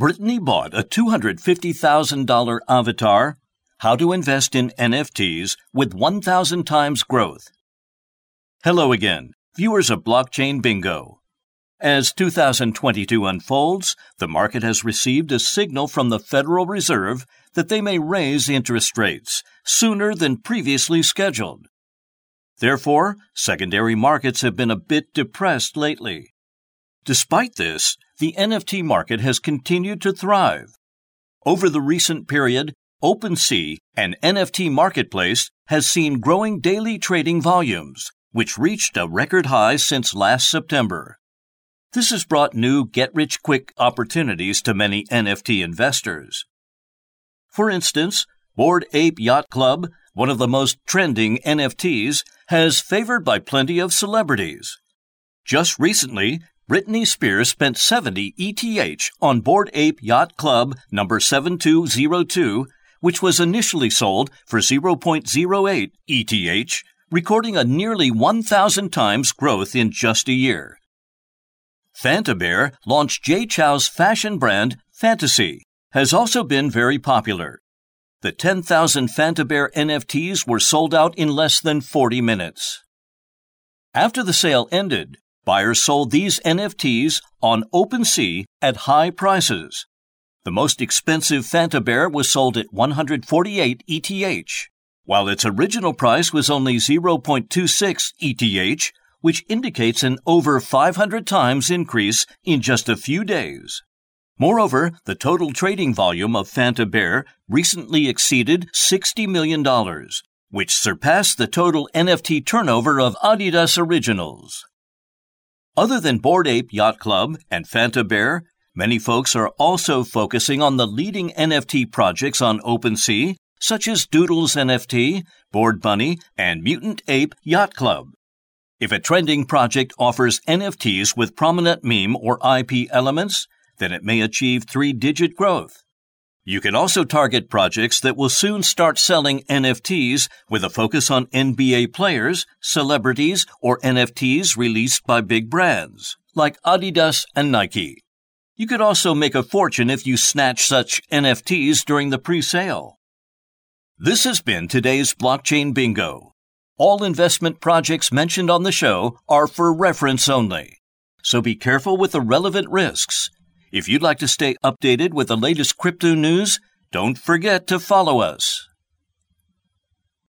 Britney bought a $250,000 avatar. How to invest in NFTs with 1,000 times growth. Hello again, viewers of Blockchain Bingo. As 2022 unfolds, the market has received a signal from the Federal Reserve that they may raise interest rates sooner than previously scheduled. Therefore, secondary markets have been a bit depressed lately. Despite this, the NFT market has continued to thrive. Over the recent period, OpenSea, an NFT marketplace, has seen growing daily trading volumes, which reached a record high since last September. This has brought new get rich quick opportunities to many NFT investors. For instance, Bored Ape Yacht Club, one of the most trending NFTs, has favored by plenty of celebrities. Just recently, Britney Spears spent 70 ETH on Bored Ape Yacht Club number 7202, which was initially sold for 0.08 ETH, recording a nearly 1,000 times growth in just a year. Phanta Bear launched Jay Chou's fashion brand Fantasy, has also been very popular. The 10,000 Phanta Bear NFTs were sold out in less than 40 minutes. After the sale ended, Buyers sold these NFTs on OpenSea at high prices. The most expensive Phanta Bear was sold at 148 ETH, while its original price was only 0.26 ETH, which indicates an over 500 times increase in just a few days. Moreover, the total trading volume of Phanta Bear recently exceeded $60 million, which surpassed the total NFT turnover of Adidas Originals. Other than Bored Ape Yacht Club and Phanta Bear, many folks are also focusing on the leading NFT projects on OpenSea, such as Doodles NFT, Bored Bunny, and Mutant Ape Yacht Club. If a trending project offers NFTs with prominent meme or IP elements, then it may achieve three digit growth. You can also target projects that will soon start selling NFTs with a focus on NBA players, celebrities, or NFTs released by big brands, like Adidas and Nike. You could also make a fortune if you snatch such NFTs during the pre sale. This has been today's Blockchain Bingo. All investment projects mentioned on the show are for reference only. So be careful with the relevant risks if you'd like to stay updated with the latest crypto news, don't forget to follow us.